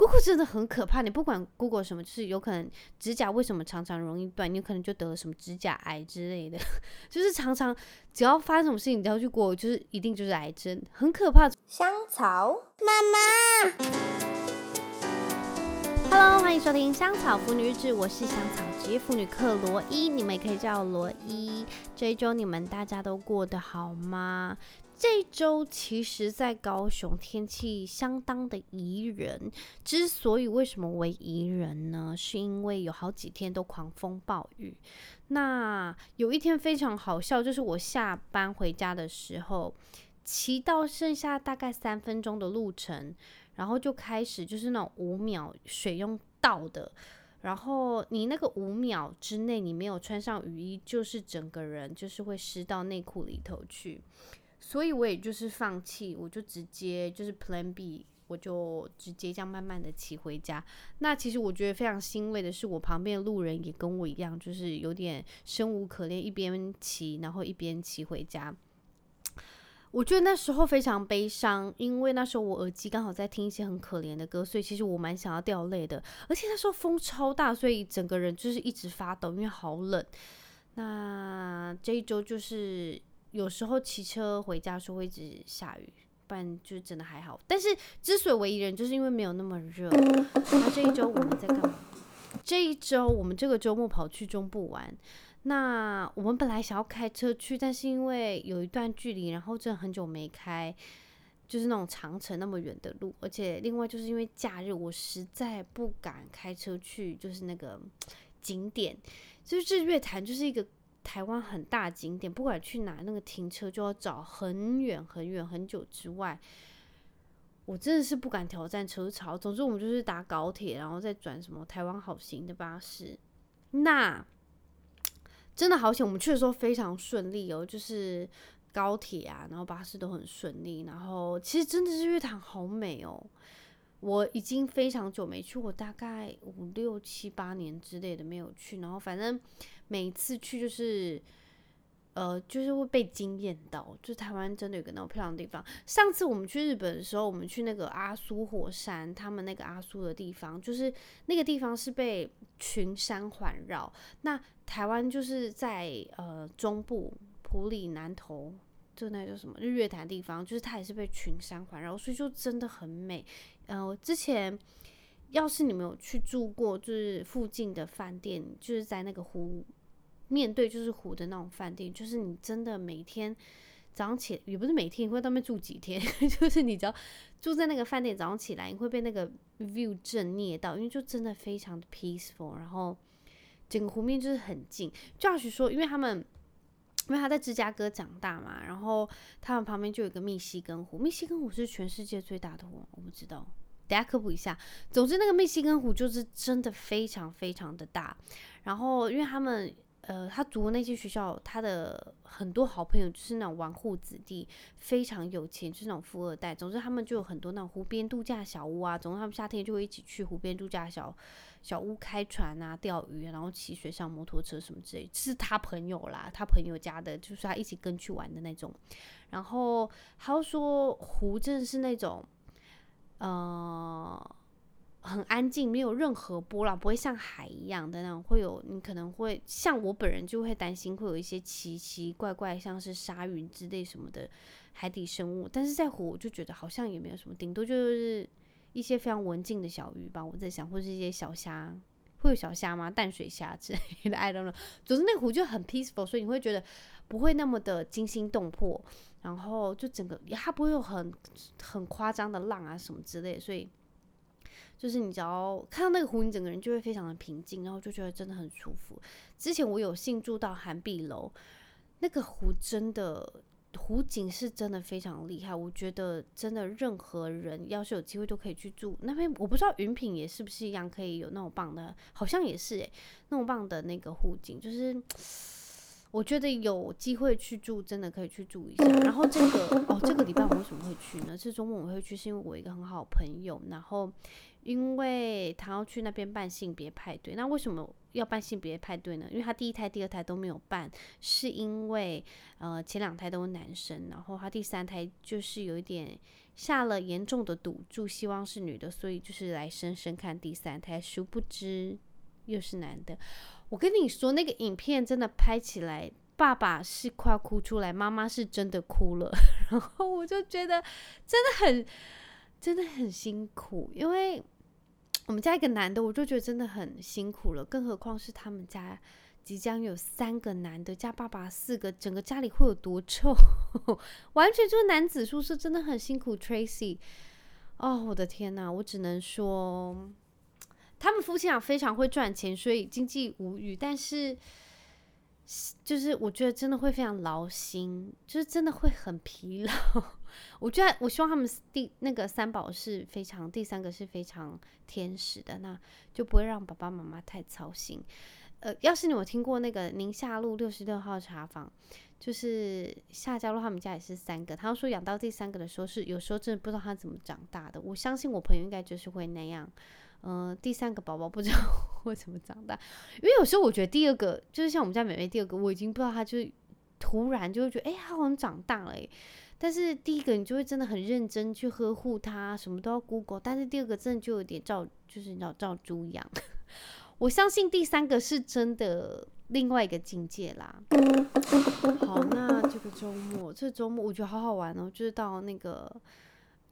姑姑真的很可怕，你不管 Google 什么，就是有可能指甲为什么常常容易断，你有可能就得了什么指甲癌之类的，就是常常只要发生什么事情，你都要去姑姑就是一定就是癌症，很可怕。香草妈妈，Hello，欢迎收听香草妇女日志，我是香草职业妇女克罗伊，你们也可以叫我罗伊。这一周你们大家都过得好吗？这周其实，在高雄天气相当的宜人。之所以为什么为宜人呢？是因为有好几天都狂风暴雨。那有一天非常好笑，就是我下班回家的时候，骑到剩下大概三分钟的路程，然后就开始就是那种五秒水用倒的，然后你那个五秒之内你没有穿上雨衣，就是整个人就是会湿到内裤里头去。所以我也就是放弃，我就直接就是 Plan B，我就直接这样慢慢的骑回家。那其实我觉得非常欣慰的是，我旁边的路人也跟我一样，就是有点生无可恋，一边骑然后一边骑回家。我觉得那时候非常悲伤，因为那时候我耳机刚好在听一些很可怜的歌，所以其实我蛮想要掉泪的。而且那时候风超大，所以整个人就是一直发抖，因为好冷。那这一周就是。有时候骑车回家的时候会一直下雨，不然就真的还好。但是之所以为宜人，就是因为没有那么热。那这一周我们在干嘛？这一周我们这个周末跑去中部玩。那我们本来想要开车去，但是因为有一段距离，然后真的很久没开，就是那种长城那么远的路，而且另外就是因为假日，我实在不敢开车去，就是那个景点，就是日月潭就是一个。台湾很大景点，不管去哪，那个停车就要找很远很远很久之外，我真的是不敢挑战车潮。总之，我们就是搭高铁，然后再转什么台湾好行的巴士。那真的好险，我们去的时候非常顺利哦，就是高铁啊，然后巴士都很顺利。然后其实真的是月潭好美哦。我已经非常久没去，我大概五六七八年之类的没有去，然后反正每次去就是，呃，就是会被惊艳到，就台湾真的有个那么漂亮的地方。上次我们去日本的时候，我们去那个阿苏火山，他们那个阿苏的地方，就是那个地方是被群山环绕。那台湾就是在呃中部埔里南投。就那叫什么日月潭地方，就是它也是被群山环绕，所以就真的很美。呃，之前要是你们有去住过，就是附近的饭店，就是在那个湖面对就是湖的那种饭店，就是你真的每天早上起，也不是每天，你会在那边住几天，就是你只要住在那个饭店，早上起来你会被那个 view 震撼到，因为就真的非常的 peaceful，然后整个湖面就是很近。Josh 说，因为他们。因为他在芝加哥长大嘛，然后他们旁边就有一个密西根湖。密西根湖是全世界最大的湖，我不知道，等下科普一下。总之，那个密西根湖就是真的非常非常的大。然后，因为他们呃，他读的那些学校，他的很多好朋友就是那种纨绔子弟，非常有钱，就是那种富二代。总之，他们就有很多那种湖边度假小屋啊。总之，他们夏天就会一起去湖边度假小。小屋开船啊，钓鱼，然后骑水上摩托车什么之类，是他朋友啦，他朋友家的，就是他一起跟去玩的那种。然后他说湖真的是那种，呃，很安静，没有任何波浪，不会像海一样的那种，会有你可能会像我本人就会担心会有一些奇奇怪怪，像是鲨鱼之类什么的海底生物。但是在湖我就觉得好像也没有什么，顶多就是。一些非常文静的小鱼吧，我在想，或是一些小虾，会有小虾吗？淡水虾之类的，I don't know。总之那个湖就很 peaceful，所以你会觉得不会那么的惊心动魄，然后就整个它不会有很很夸张的浪啊什么之类的，所以就是你只要看到那个湖，你整个人就会非常的平静，然后就觉得真的很舒服。之前我有幸住到涵碧楼，那个湖真的。湖景是真的非常厉害，我觉得真的任何人要是有机会都可以去住那边。我不知道云品也是不是一样，可以有那种棒的，好像也是诶、那种棒的那个湖景，就是我觉得有机会去住，真的可以去住一下。然后这个哦，这个礼拜我为什么会去呢？这周末我会去，是因为我一个很好朋友，然后。因为他要去那边办性别派对，那为什么要办性别派对呢？因为他第一胎、第二胎都没有办，是因为呃前两胎都是男生，然后他第三胎就是有一点下了严重的赌注，希望是女的，所以就是来生生看第三胎，殊不知又是男的。我跟你说，那个影片真的拍起来，爸爸是快哭出来，妈妈是真的哭了。然后我就觉得真的很，真的很辛苦，因为我们家一个男的，我就觉得真的很辛苦了，更何况是他们家即将有三个男的加爸爸四个，整个家里会有多臭？完全就是男子宿舍，真的很辛苦。Tracy，哦，我的天哪，我只能说。他们夫妻俩非常会赚钱，所以经济无虞。但是，就是我觉得真的会非常劳心，就是真的会很疲劳。我觉得我希望他们第那个三宝是非常，第三个是非常天使的，那就不会让爸爸妈妈太操心。呃，要是你有听过那个宁夏路六十六号茶坊，就是夏家路他们家也是三个，他说养到第三个的时候是有时候真的不知道他怎么长大的。我相信我朋友应该就是会那样。嗯、第三个宝宝不知道 会怎么长大，因为有时候我觉得第二个就是像我们家美美第二个，我已经不知道他就是突然就会觉得哎，他好像长大了，但是第一个你就会真的很认真去呵护它，什么都要 Google，但是第二个真的就有点照就是你知道照猪养。我相信第三个是真的另外一个境界啦。好，那这个周末，这周末我觉得好好玩哦，就是到那个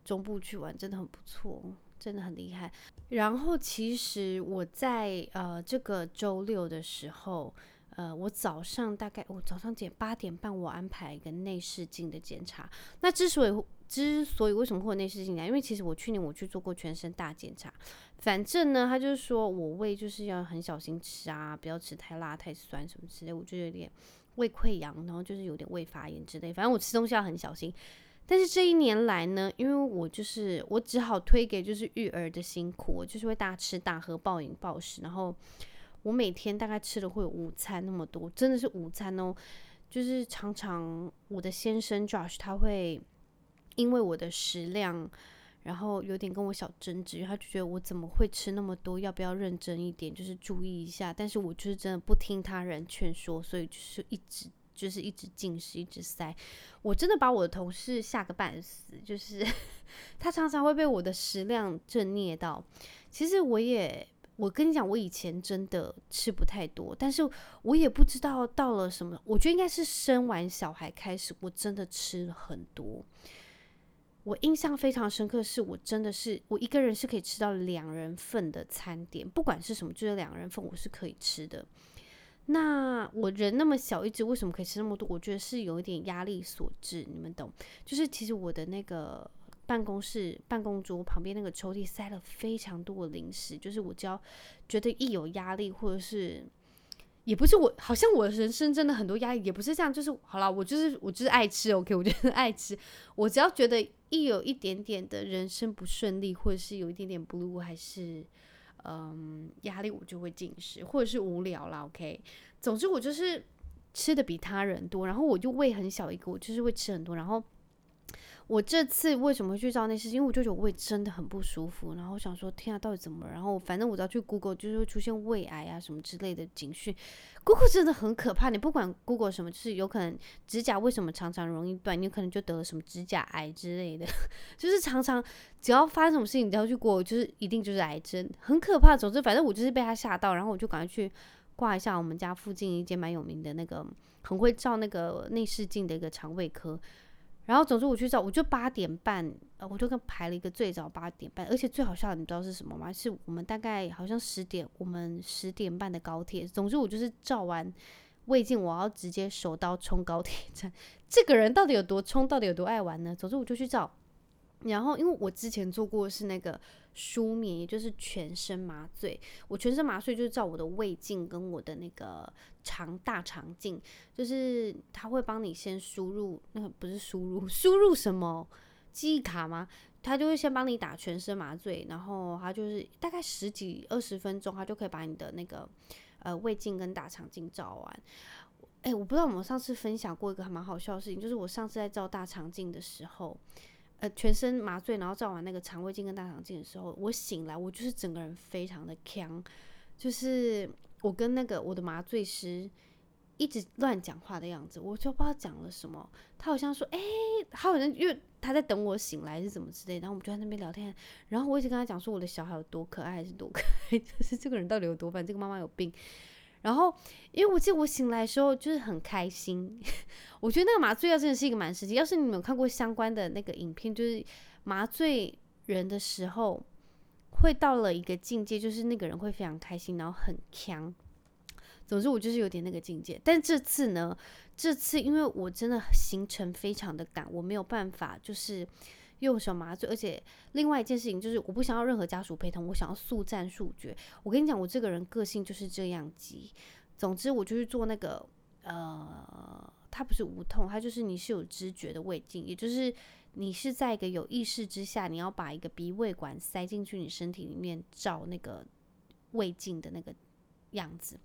中部去玩，真的很不错。真的很厉害。然后其实我在呃这个周六的时候，呃，我早上大概我早上点八点半，我安排一个内视镜的检查。那之所以之所以为什么会有内视镜呢？因为其实我去年我去做过全身大检查，反正呢，他就是说我胃就是要很小心吃啊，不要吃太辣、太酸什么之类，我就有点胃溃疡，然后就是有点胃发炎之类，反正我吃东西要很小心。但是这一年来呢，因为我就是我只好推给就是育儿的辛苦，我就是会大吃大喝、暴饮暴食，然后我每天大概吃的会有午餐那么多，真的是午餐哦，就是常常我的先生 Josh 他会因为我的食量，然后有点跟我小争执，他就觉得我怎么会吃那么多，要不要认真一点，就是注意一下。但是我就是真的不听他人劝说，所以就是一直。就是一直进食，一直塞，我真的把我的同事吓个半死。就是 他常常会被我的食量震惊到。其实我也，我跟你讲，我以前真的吃不太多，但是我也不知道到了什么。我觉得应该是生完小孩开始，我真的吃了很多。我印象非常深刻，是我真的是我一个人是可以吃到两人份的餐点，不管是什么，就是两人份，我是可以吃的。那我人那么小一只，为什么可以吃那么多？我觉得是有一点压力所致，你们懂？就是其实我的那个办公室办公桌旁边那个抽屉塞了非常多的零食，就是我只要觉得一有压力，或者是也不是我，好像我人生真的很多压力，也不是这样，就是好了，我就是我就是爱吃，OK，我就是爱吃，我只要觉得一有一点点的人生不顺利，或者是有一点点 blue，还是。嗯，压力我就会进食，或者是无聊啦。OK，总之我就是吃的比他人多，然后我就胃很小一个，我就是会吃很多，然后。我这次为什么会去照内视镜？因为我就觉得胃真的很不舒服，然后我想说，天啊，到底怎么？然后反正我只要去 Google，就是会出现胃癌啊什么之类的警讯。Google 真的很可怕，你不管 Google 什么，就是有可能指甲为什么常常容易断，你可能就得了什么指甲癌之类的。就是常常只要发生什么事情，你都要去 Google，就是一定就是癌症，很可怕。总之，反正我就是被他吓到，然后我就赶快去挂一下我们家附近一间蛮有名的那个很会照那个内视镜的一个肠胃科。然后总之我去找，我就八点半，我就跟排了一个最早八点半，而且最好笑的你知道是什么吗？是我们大概好像十点，我们十点半的高铁。总之我就是照完胃镜，我要直接手刀冲高铁站。这个人到底有多冲？到底有多爱玩呢？总之我就去找。然后，因为我之前做过是那个舒眠，也就是全身麻醉。我全身麻醉就是照我的胃镜跟我的那个肠大肠镜，就是他会帮你先输入，那不是输入，输入什么记忆卡吗？他就会先帮你打全身麻醉，然后他就是大概十几二十分钟，他就可以把你的那个呃胃镜跟大肠镜照完。诶，我不知道我们上次分享过一个还蛮好笑的事情，就是我上次在照大肠镜的时候。呃，全身麻醉，然后照完那个肠胃镜跟大肠镜的时候，我醒来，我就是整个人非常的锵，就是我跟那个我的麻醉师一直乱讲话的样子，我就不知道讲了什么。他好像说，哎、欸，他好像因为他在等我醒来是怎么之类，然后我们就在那边聊天，然后我一直跟他讲说我的小孩有多可爱还是多可爱，就是这个人到底有多烦，这个妈妈有病。然后因为我记得我醒来的时候就是很开心，我觉得那个麻醉药真的是一个蛮神奇。要是你们有看过相关的那个影片，就是麻醉人的时候会到了一个境界，就是那个人会非常开心，然后很强。总之我就是有点那个境界，但这次呢，这次因为我真的行程非常的赶，我没有办法就是用手麻醉，而且另外一件事情就是我不想要任何家属陪同，我想要速战速决。我跟你讲，我这个人个性就是这样急。总之我就是做那个呃，它不是无痛，它就是你是有知觉的胃镜，也就是你是在一个有意识之下，你要把一个鼻胃管塞进去你身体里面照那个胃镜的那个样子。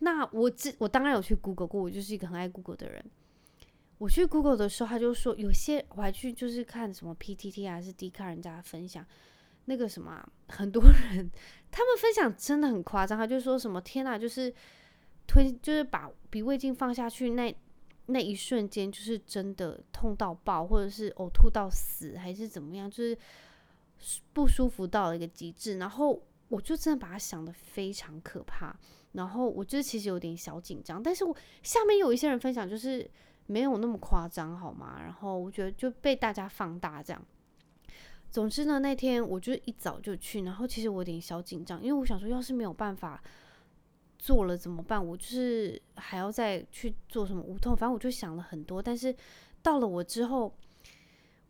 那我自我当然有去 Google 过，我就是一个很爱 Google 的人。我去 Google 的时候，他就说有些我还去就是看什么 PTT 还是 D 卡人家分享那个什么，很多人他们分享真的很夸张，他就说什么天哪，就是推就是把鼻胃镜放下去那那一瞬间，就是真的痛到爆，或者是呕吐到死，还是怎么样，就是不舒服到了一个极致。然后我就真的把它想的非常可怕。然后我就其实有点小紧张，但是我下面有一些人分享，就是没有那么夸张，好吗？然后我觉得就被大家放大这样。总之呢，那天我就一早就去，然后其实我有点小紧张，因为我想说，要是没有办法做了怎么办？我就是还要再去做什么无痛，反正我就想了很多。但是到了我之后。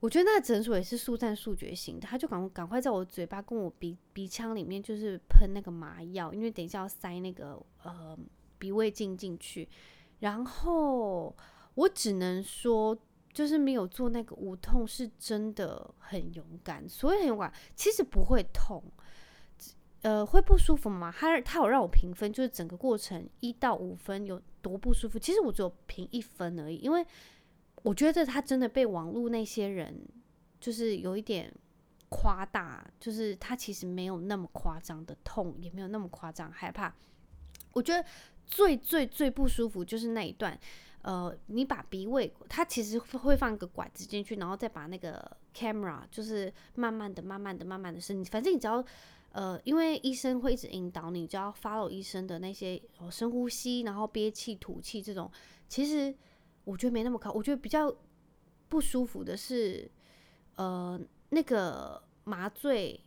我觉得那个诊所也是速战速决型的，他就赶赶快在我嘴巴跟我鼻鼻腔里面就是喷那个麻药，因为等一下要塞那个呃鼻胃镜进去。然后我只能说，就是没有做那个无痛是真的很勇敢，所以很勇敢。其实不会痛，呃，会不舒服吗？他他有让我评分，就是整个过程一到五分有多不舒服。其实我只有评一分而已，因为。我觉得他真的被网络那些人就是有一点夸大，就是他其实没有那么夸张的痛，也没有那么夸张害怕。我觉得最最最不舒服就是那一段，呃，你把鼻胃，它其实会放一个管子进去，然后再把那个 camera 就是慢慢的、慢慢的、慢慢的伸，反正你只要呃，因为医生会一直引导你，只要 follow 医生的那些深呼吸，然后憋气、吐气这种，其实。我觉得没那么靠，我觉得比较不舒服的是，呃，那个麻醉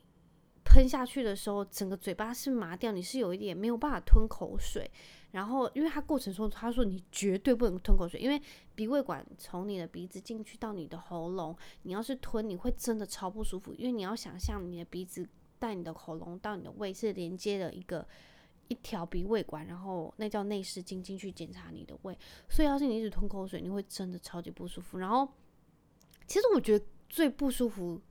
喷下去的时候，整个嘴巴是麻掉，你是有一点没有办法吞口水。然后，因为他过程中他说你绝对不能吞口水，因为鼻胃管从你的鼻子进去到你的喉咙，你要是吞，你会真的超不舒服，因为你要想象你的鼻子带你的喉咙到你的胃是连接的一个。一条鼻胃管，然后那叫内视镜进去检查你的胃，所以要是你一直吞口水，你会真的超级不舒服。然后，其实我觉得最不舒服、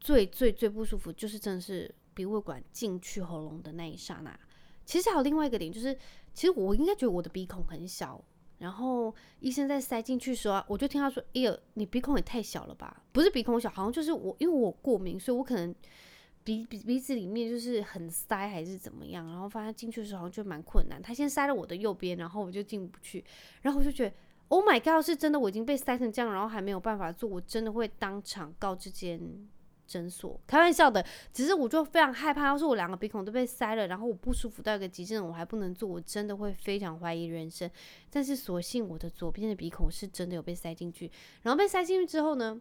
最最最不舒服，就是真的是鼻胃管进去喉咙的那一刹那。其实还有另外一个点，就是其实我应该觉得我的鼻孔很小，然后医生在塞进去的时候，我就听他说：“哎呦，你鼻孔也太小了吧？”不是鼻孔小，好像就是我，因为我过敏，所以我可能。鼻鼻鼻子里面就是很塞还是怎么样，然后发现进去的时候好像就蛮困难。他先塞了我的右边，然后我就进不去，然后我就觉得，Oh my god，是真的我已经被塞成这样，然后还没有办法做，我真的会当场告这间诊所。开玩笑的，只是我就非常害怕，要是我两个鼻孔都被塞了，然后我不舒服到一个极致，我还不能做，我真的会非常怀疑人生。但是所幸我的左边的鼻孔是真的有被塞进去，然后被塞进去之后呢，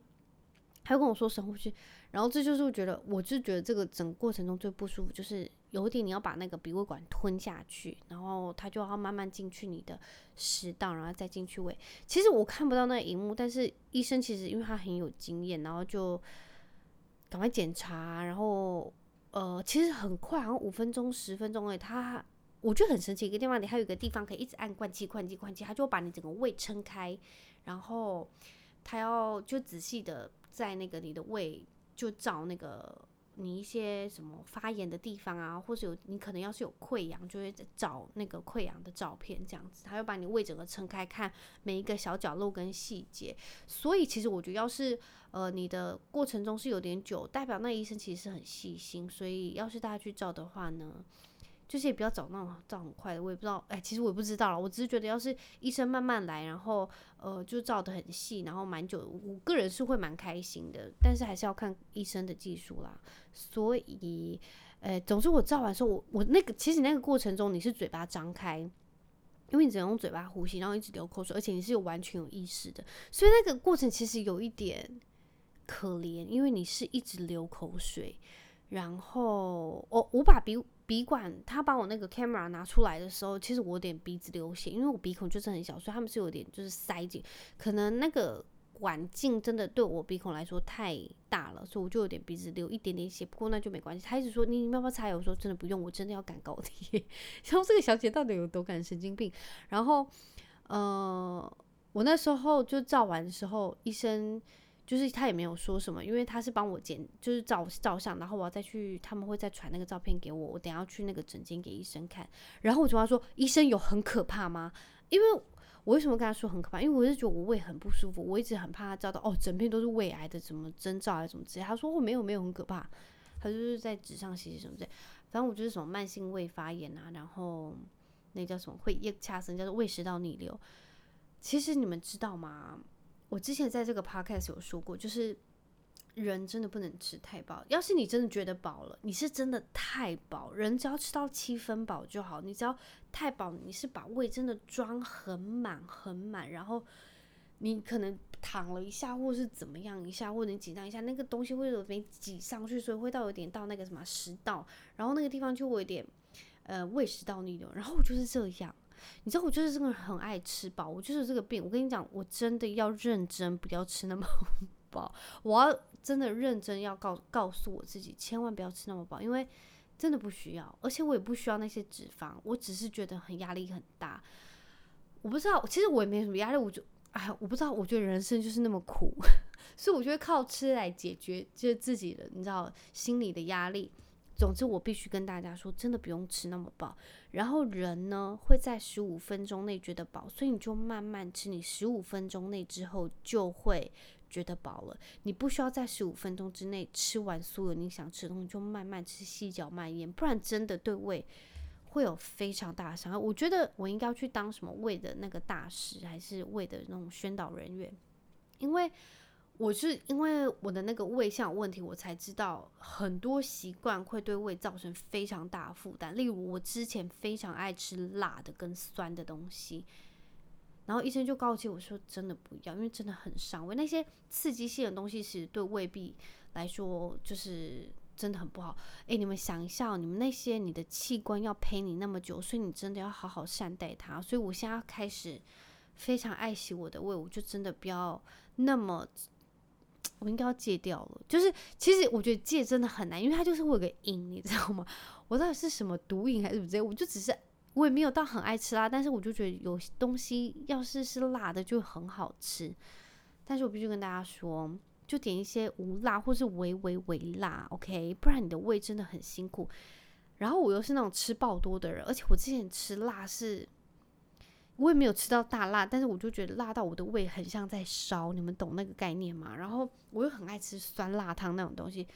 他又跟我说深呼吸。然后这就是我觉得，我就觉得这个整个过程中最不舒服，就是有一点你要把那个鼻胃管吞下去，然后它就要慢慢进去你的食道，然后再进去胃。其实我看不到那个荧幕，但是医生其实因为他很有经验，然后就赶快检查，然后呃，其实很快，好像五分钟、十分钟诶，他我觉得很神奇，一个地方你还有一个地方可以一直按灌气、灌气、灌气，他就把你整个胃撑开，然后他要就仔细的在那个你的胃。就照那个你一些什么发炎的地方啊，或者有你可能要是有溃疡，就会找那个溃疡的照片，这样子，他会把你胃整个撑开，看每一个小角落跟细节。所以其实我觉得，要是呃你的过程中是有点久，代表那医生其实是很细心。所以要是大家去照的话呢，就是也不要找那种照很快的，我也不知道，哎，其实我也不知道了。我只是觉得，要是医生慢慢来，然后呃，就照得很细，然后蛮久，我个人是会蛮开心的。但是还是要看医生的技术啦。所以，呃，总之我照完之后，我我那个其实那个过程中，你是嘴巴张开，因为你只能用嘴巴呼吸，然后一直流口水，而且你是有完全有意识的。所以那个过程其实有一点可怜，因为你是一直流口水。然后我我把鼻鼻管，他把我那个 camera 拿出来的时候，其实我有点鼻子流血，因为我鼻孔就是很小，所以他们是有点就是塞紧，可能那个管径真的对我鼻孔来说太大了，所以我就有点鼻子流一点点血。不过那就没关系，他一直说你要不要擦油，我说真的不用，我真的要赶高铁。然后这个小姐到底有多赶神经病？然后呃，我那时候就照完的时候，医生。就是他也没有说什么，因为他是帮我剪，就是照照相，然后我要再去，他们会再传那个照片给我，我等下去那个诊间给医生看。然后我就跟他说：“医生有很可怕吗？”因为我为什么跟他说很可怕？因为我是觉得我胃很不舒服，我一直很怕他照到哦，整片都是胃癌的什么征兆还是什么之类。他说：“我、没有没有很可怕，他就是在纸上写写什么之类。反正我就是什么慢性胃发炎啊，然后那叫什么会液恰生，叫做胃食道逆流。其实你们知道吗？”我之前在这个 podcast 有说过，就是人真的不能吃太饱。要是你真的觉得饱了，你是真的太饱，人只要吃到七分饱就好。你只要太饱，你是把胃真的装很满很满，然后你可能躺了一下，或是怎么样一下，或者你紧张一下，那个东西会有点挤上去，所以会到有点到那个什么食道，然后那个地方就会有点呃胃食道逆流。然后我就是这样。你知道我就是这个很爱吃饱，我就是这个病。我跟你讲，我真的要认真，不要吃那么 饱。我要真的认真要告告诉我自己，千万不要吃那么饱，因为真的不需要，而且我也不需要那些脂肪。我只是觉得很压力很大。我不知道，其实我也没什么压力，我就哎，我不知道，我觉得人生就是那么苦，所以我觉得靠吃来解决，就是自己的，你知道，心理的压力。总之，我必须跟大家说，真的不用吃那么饱。然后人呢，会在十五分钟内觉得饱，所以你就慢慢吃。你十五分钟内之后就会觉得饱了。你不需要在十五分钟之内吃完所有你想吃的东西，就慢慢吃，细嚼慢咽，不然真的对胃会有非常大的伤害。我觉得我应该要去当什么胃的那个大使，还是胃的那种宣导人员，因为。我是因为我的那个胃像有问题，我才知道很多习惯会对胃造成非常大的负担。例如，我之前非常爱吃辣的跟酸的东西，然后医生就告诫我说：“真的不要，因为真的很伤胃。那些刺激性的东西其实对胃壁来说就是真的很不好。”诶，你们想一下，你们那些你的器官要陪你那么久，所以你真的要好好善待它。所以我现在开始非常爱惜我的胃，我就真的不要那么。我应该要戒掉了，就是其实我觉得戒真的很难，因为它就是会有个瘾，你知道吗？我到底是什么毒瘾还是什么？我就只是我也没有到很爱吃辣，但是我就觉得有东西要是是辣的就很好吃。但是我必须跟大家说，就点一些无辣或是微微微辣，OK？不然你的胃真的很辛苦。然后我又是那种吃爆多的人，而且我之前吃辣是。我也没有吃到大辣，但是我就觉得辣到我的胃很像在烧，你们懂那个概念吗？然后我又很爱吃酸辣汤那种东西，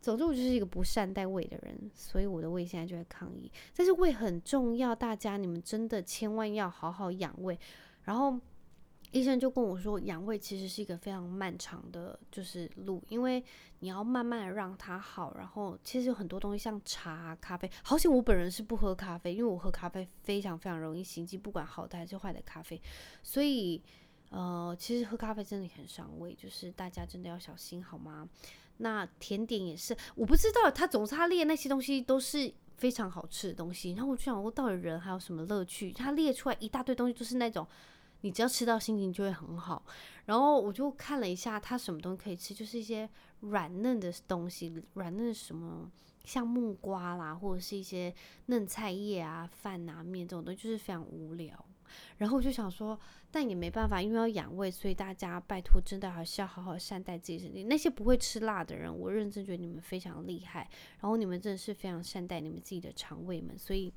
总之我就是一个不善待胃的人，所以我的胃现在就在抗议。但是胃很重要，大家你们真的千万要好好养胃，然后。医生就跟我说，养胃其实是一个非常漫长的，就是路，因为你要慢慢的让它好。然后其实有很多东西，像茶、咖啡，好像我本人是不喝咖啡，因为我喝咖啡非常非常容易心悸，不管好的还是坏的咖啡。所以，呃，其实喝咖啡真的很伤胃，就是大家真的要小心，好吗？那甜点也是，我不知道他总是他列那些东西都是非常好吃的东西，然后我就想，我到底人还有什么乐趣？他列出来一大堆东西，就是那种。你只要吃到，心情就会很好。然后我就看了一下，它什么东西可以吃，就是一些软嫩的东西，软嫩什么，像木瓜啦，或者是一些嫩菜叶啊、饭啊、面这种东西，就是非常无聊。然后我就想说，但也没办法，因为要养胃，所以大家拜托，真的还是要好好善待自己身体。那些不会吃辣的人，我认真觉得你们非常厉害。然后你们真的是非常善待你们自己的肠胃们，所以。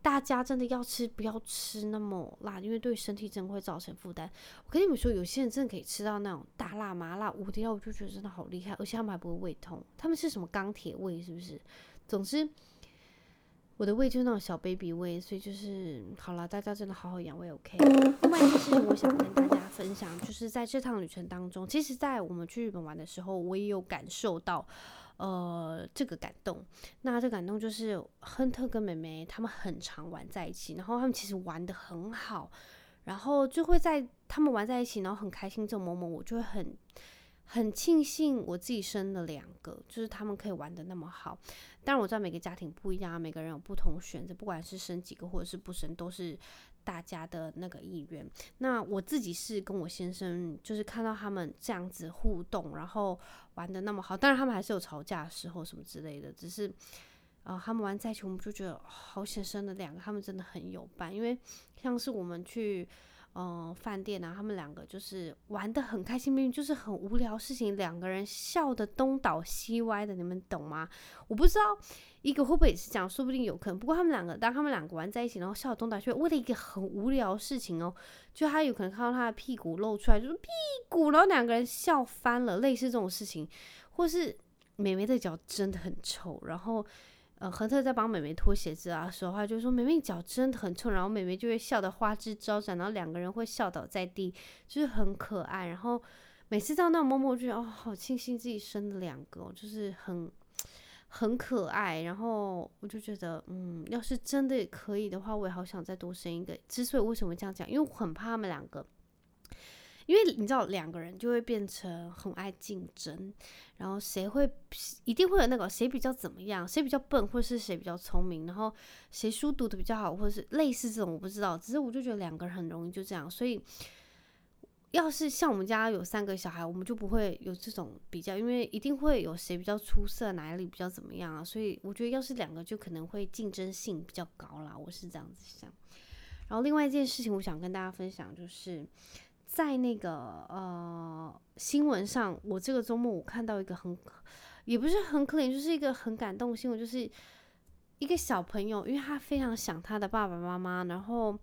大家真的要吃，不要吃那么辣，因为对身体真的会造成负担。我跟你们说，有些人真的可以吃到那种大辣麻辣无敌辣，我就觉得真的好厉害，而且他们还不会胃痛。他们是什么钢铁胃是不是？总之，我的胃就是那种小 baby 胃，所以就是好了，大家真的好好养胃，OK。另外一件事情，我想跟大家分享，就是在这趟旅程当中，其实，在我们去日本玩的时候，我也有感受到，呃，这个感动。那这感动就是亨特跟妹妹他们很常玩在一起，然后他们其实玩得很好，然后就会在他们玩在一起，然后很开心这种 moment，我就会很。很庆幸我自己生了两个，就是他们可以玩得那么好。当然我知道每个家庭不一样，每个人有不同选择，不管是生几个或者是不生，都是大家的那个意愿。那我自己是跟我先生，就是看到他们这样子互动，然后玩的那么好。当然他们还是有吵架的时候什么之类的，只是啊、呃，他们玩在一起，我们就觉得好先生的两个，他们真的很有伴。因为像是我们去。嗯，饭店啊，他们两个就是玩得很开心，明明就是很无聊事情，两个人笑得东倒西歪的，你们懂吗？我不知道一个会不会也是这样，说不定有可能。不过他们两个，当他们两个玩在一起，然后笑得东倒西歪，为了一个很无聊事情哦，就他有可能看到他的屁股露出来，就是屁股，然后两个人笑翻了，类似这种事情，或是美眉的脚真的很臭，然后。呃，亨特在帮妹妹脱鞋子啊，说话就说妹妹脚真的很臭，然后妹妹就会笑得花枝招展，然后两个人会笑倒在地，就是很可爱。然后每次到那种默默，我就觉得哦，好庆幸自己生了两个，就是很很可爱。然后我就觉得，嗯，要是真的可以的话，我也好想再多生一个。之所以为什么这样讲，因为我很怕他们两个。因为你知道，两个人就会变成很爱竞争，然后谁会一定会有那个谁比较怎么样，谁比较笨，或是谁比较聪明，然后谁书读得比较好，或者是类似这种，我不知道。只是我就觉得两个人很容易就这样，所以要是像我们家有三个小孩，我们就不会有这种比较，因为一定会有谁比较出色，哪里比较怎么样啊。所以我觉得要是两个，就可能会竞争性比较高啦。我是这样子想。然后另外一件事情，我想跟大家分享就是。在那个呃新闻上，我这个周末我看到一个很，也不是很可怜，就是一个很感动新闻，就是一个小朋友，因为他非常想他的爸爸妈妈，然后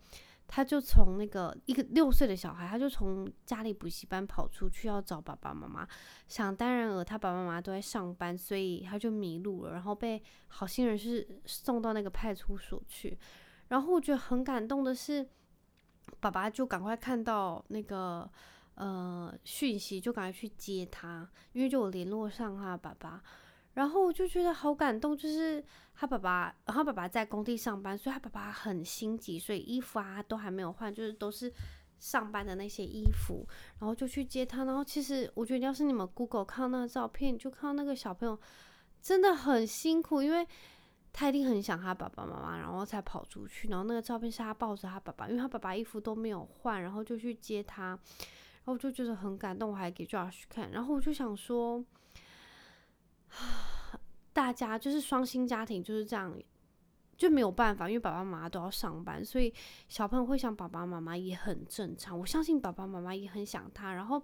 他就从那个一个六岁的小孩，他就从家里补习班跑出去要找爸爸妈妈，想当然尔他爸爸妈妈都在上班，所以他就迷路了，然后被好心人是送到那个派出所去，然后我觉得很感动的是。爸爸就赶快看到那个呃讯息，就赶快去接他，因为就有联络上他爸爸，然后我就觉得好感动，就是他爸爸，他爸爸在工地上班，所以他爸爸很心急，所以衣服啊都还没有换，就是都是上班的那些衣服，然后就去接他，然后其实我觉得要是你们 Google 看到那个照片，就看到那个小朋友真的很辛苦，因为。他一定很想他爸爸妈妈，然后才跑出去。然后那个照片是他抱着他爸爸，因为他爸爸衣服都没有换，然后就去接他。然后我就觉得很感动，我还给 Josh 看。然后我就想说，大家就是双薪家庭就是这样。就没有办法，因为爸爸妈妈都要上班，所以小朋友会想爸爸妈妈也很正常。我相信爸爸妈妈也很想他。然后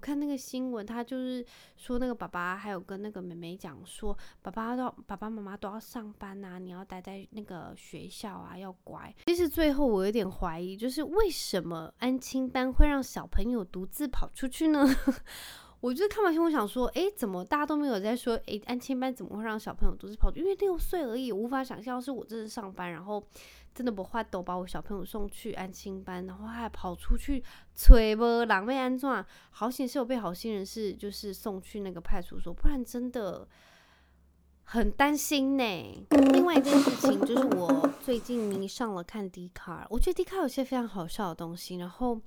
我看那个新闻，他就是说那个爸爸还有跟那个妹妹讲说，爸爸都爸爸妈妈都要上班啊，你要待在那个学校啊，要乖。其实最后我有点怀疑，就是为什么安亲班会让小朋友独自跑出去呢？我就是看完新闻，想说，诶，怎么大家都没有在说，诶，安亲班怎么会让小朋友独自跑？因为六岁而已，无法想象是我这次上班，然后真的不花都把我小朋友送去安亲班，然后还跑出去，吹波狼狈安怎？好险是有被好心人士就是送去那个派出所，不然真的很担心呢。另外一件事情就是我最近迷上了看 d 卡，a 我觉得 d 卡 a 有些非常好笑的东西，然后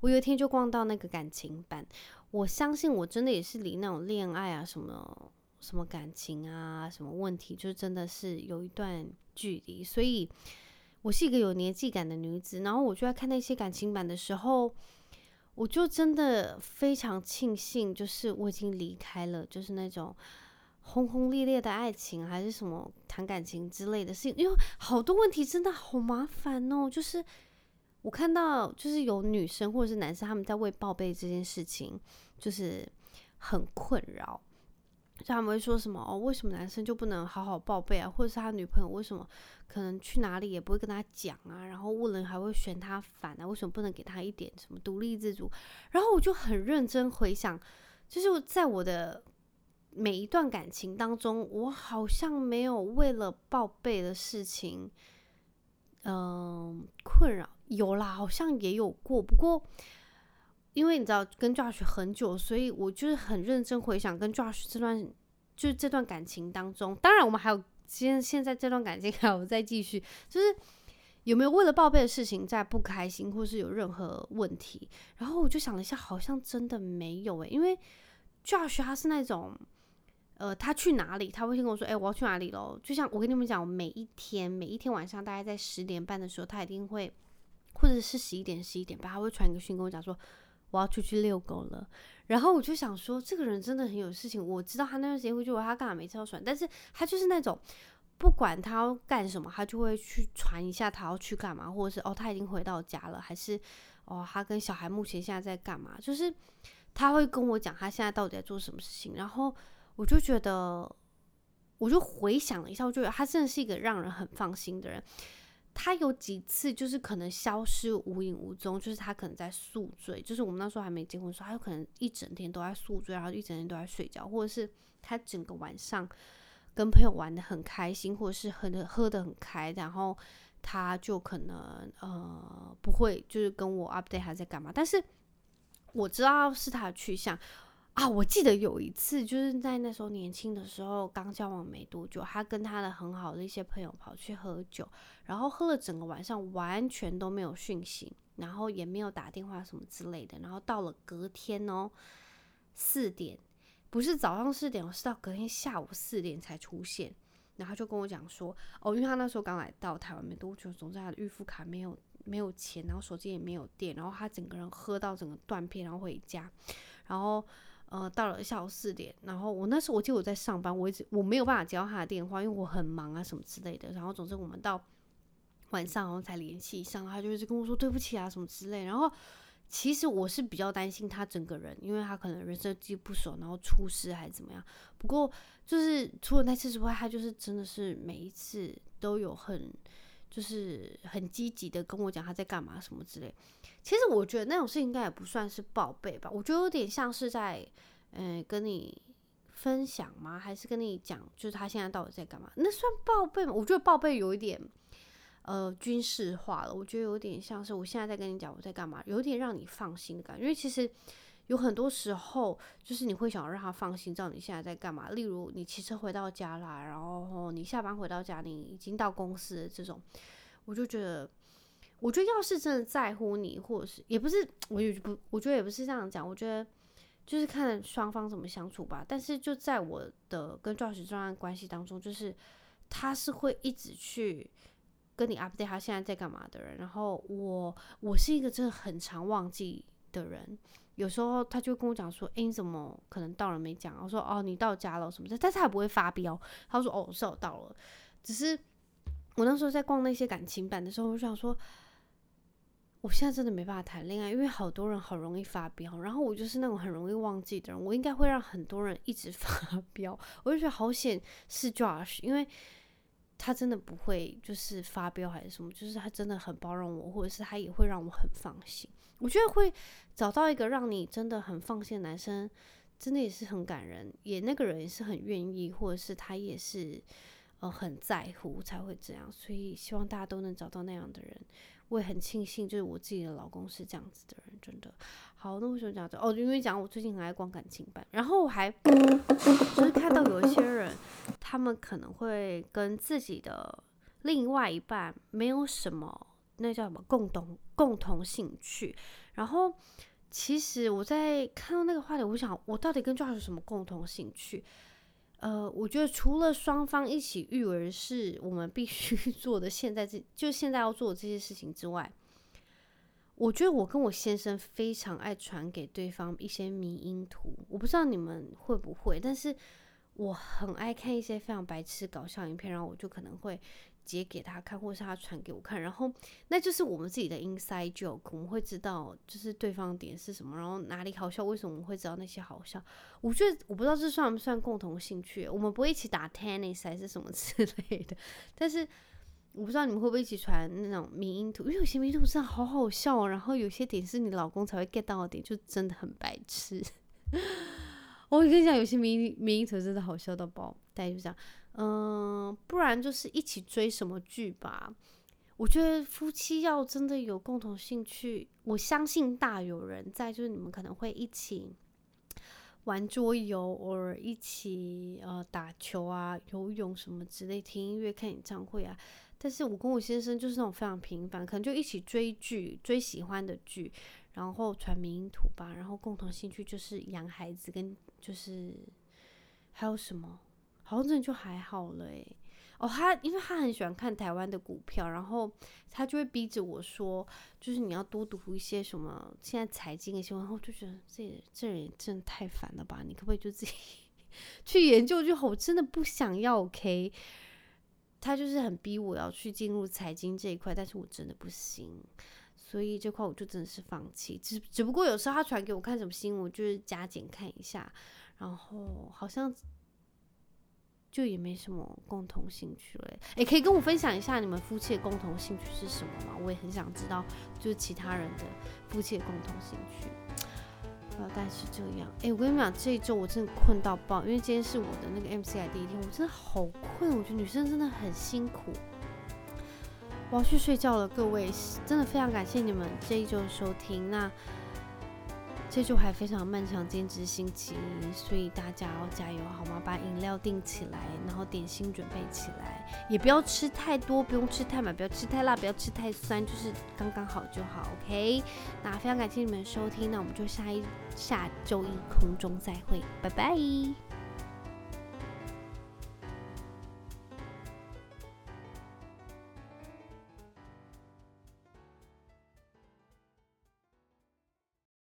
我有一天就逛到那个感情版。我相信我真的也是离那种恋爱啊什么什么感情啊什么问题，就真的是有一段距离。所以，我是一个有年纪感的女子，然后我就在看那些感情版的时候，我就真的非常庆幸，就是我已经离开了，就是那种轰轰烈烈的爱情还是什么谈感情之类的事情，因为好多问题真的好麻烦哦，就是。我看到就是有女生或者是男生，他们在为报备这件事情就是很困扰，他们会说什么哦，为什么男生就不能好好报备啊？或者是他女朋友为什么可能去哪里也不会跟他讲啊？然后问了还会嫌他烦啊？为什么不能给他一点什么独立自主？然后我就很认真回想，就是在我的每一段感情当中，我好像没有为了报备的事情，嗯、困扰。有啦，好像也有过。不过，因为你知道跟 Josh 很久，所以我就是很认真回想跟 Josh 这段，就是这段感情当中。当然，我们还有现现在这段感情还有在继续，就是有没有为了报备的事情在不开心，或是有任何问题？然后我就想了一下，好像真的没有诶、因为 Josh 他是那种。呃，他去哪里？他会先跟我说：“哎、我要去哪里喽？”就像我跟你们讲，我每一天每一天晚上，大概在十点半的时候，他一定会，或者是十一点、十一点半，他会传一个讯跟我讲说：“我要出去遛狗了。”然后我就想说，这个人真的很有事情。我知道他那段时间会去，他干嘛没超传？但是他就是那种不管他要干什么，他就会去传一下他要去干嘛，或者是哦，他已经回到家了，还是哦，他跟小孩目前现在在干嘛？就是他会跟我讲他现在到底在做什么事情，然后。我就觉得，我就回想了一下，我觉得他真的是一个让人很放心的人。他有几次就是可能消失无影无踪，就是他可能在宿醉，就是我们那时候还没结婚的时候，他有可能一整天都在宿醉，然后一整天都在睡觉，或者是他整个晚上跟朋友玩得很开心，或者是喝得喝的很开，然后他就可能呃不会就是跟我 update 他在干嘛，但是我知道是他的去向。啊，我记得有一次，就是在那时候年轻的时候，刚交往没多久，他跟他的很好的一些朋友跑去喝酒，然后喝了整个晚上，完全都没有讯息，然后也没有打电话什么之类的，然后到了隔天哦，四点，不是早上四点，我是到隔天下午四点才出现，然后就跟我讲说，哦，因为他那时候刚来到台湾没多久，总之他的预付卡没有没有钱，然后手机也没有电，然后他整个人喝到整个断片，然后回家，然后。呃，到了下午四点，然后我那时候我记得我在上班，我一直我没有办法接到他的电话，因为我很忙啊什么之类的。然后总之我们到晚上然后才联系上，他就一直跟我说对不起啊什么之类。然后其实我是比较担心他整个人，因为他可能人生地不熟，然后出事还是怎么样。不过就是除了那次之外，他就是真的是每一次都有很就是很积极的跟我讲他在干嘛什么之类。其实我觉得那种事情应该也不算是报备吧，我觉得有点像是在，嗯、呃，跟你分享吗？还是跟你讲，就是他现在到底在干嘛？那算报备吗？我觉得报备有一点，呃，军事化了。我觉得有点像是我现在在跟你讲我在干嘛，有点让你放心的感觉。因为其实有很多时候，就是你会想要让他放心，知道你现在在干嘛。例如你骑车回到家啦，然后你下班回到家，你已经到公司这种，我就觉得。我觉得，要是真的在乎你，或者是也不是，我也不，我觉得也不是这样讲。我觉得就是看双方怎么相处吧。但是就在我的跟 Josh 这段关系当中，就是他是会一直去跟你 update 他现在在干嘛的人。然后我我是一个真的很常忘记的人，有时候他就跟我讲说：“诶，你怎么可能到了没讲？”我说：“哦，你到家了什么的。”但是他不会发飙，他说：“哦，是我到了。”只是我那时候在逛那些感情版的时候，我就想说。我现在真的没办法谈恋爱，因为好多人好容易发飙，然后我就是那种很容易忘记的人，我应该会让很多人一直 发飙。我就觉得好险是 Josh，因为他真的不会就是发飙还是什么，就是他真的很包容我，或者是他也会让我很放心。我觉得会找到一个让你真的很放心的男生，真的也是很感人，也那个人也是很愿意，或者是他也是呃很在乎才会这样。所以希望大家都能找到那样的人。我也很庆幸，就是我自己的老公是这样子的人，真的好。那为什么讲这？哦，因为讲我最近很爱逛感情版，然后我还就是看到有一些人，他们可能会跟自己的另外一半没有什么那叫什么共同共同兴趣。然后其实我在看到那个话题，我想我到底跟 Josh 有什么共同兴趣？呃，我觉得除了双方一起育儿是我们必须 做的，现在这就现在要做的这些事情之外，我觉得我跟我先生非常爱传给对方一些迷因图，我不知道你们会不会，但是我很爱看一些非常白痴搞笑影片，然后我就可能会。截给他看，或是他传给我看，然后那就是我们自己的 inside joke，我们会知道就是对方点是什么，然后哪里好笑，为什么我们会知道那些好笑？我觉得我不知道这算不算共同兴趣，我们不会一起打 tennis 还是什么之类的，但是我不知道你们会不会一起传那种迷因图，因为有些迷因图真的好好笑哦，然后有些点是你老公才会 get 到的点，就真的很白痴。我跟你讲，有些名名图真的好笑到爆。大家就这样，嗯、不然就是一起追什么剧吧。我觉得夫妻要真的有共同兴趣，我相信大有人在，就是你们可能会一起玩桌游，偶尔一起呃打球啊、游泳什么之类，听音乐、看演唱会啊。但是我跟我先生就是那种非常平凡，可能就一起追剧、追喜欢的剧，然后传名图吧。然后共同兴趣就是养孩子，跟就是还有什么，好像真的就还好了诶、欸。哦，他因为他很喜欢看台湾的股票，然后他就会逼着我说，就是你要多读一些什么现在财经的新闻。然后就觉得这这人真的太烦了吧？你可不可以就自己 去研究就好？我真的不想要，OK？他就是很逼我要去进入财经这一块，但是我真的不行，所以这块我就真的是放弃。只只不过有时候他传给我看什么新闻，就是加减看一下，然后好像。就也没什么共同兴趣了，诶，可以跟我分享一下你们夫妻的共同兴趣是什么吗？我也很想知道，就是其他人的夫妻的共同兴趣。大概是这样，诶，我跟你讲，这一周我真的困到爆，因为今天是我的那个 MCI 第一天，我真的好困。我觉得女生真的很辛苦，我要去睡觉了，各位，真的非常感谢你们这一周的收听。那。这周还非常漫长，兼职星期一，所以大家要加油好吗？把饮料订起来，然后点心准备起来，也不要吃太多，不用吃太满，不要吃太辣，不要吃太酸，就是刚刚好就好。OK，那非常感谢你们收听，那我们就下一下周一空中再会，拜拜。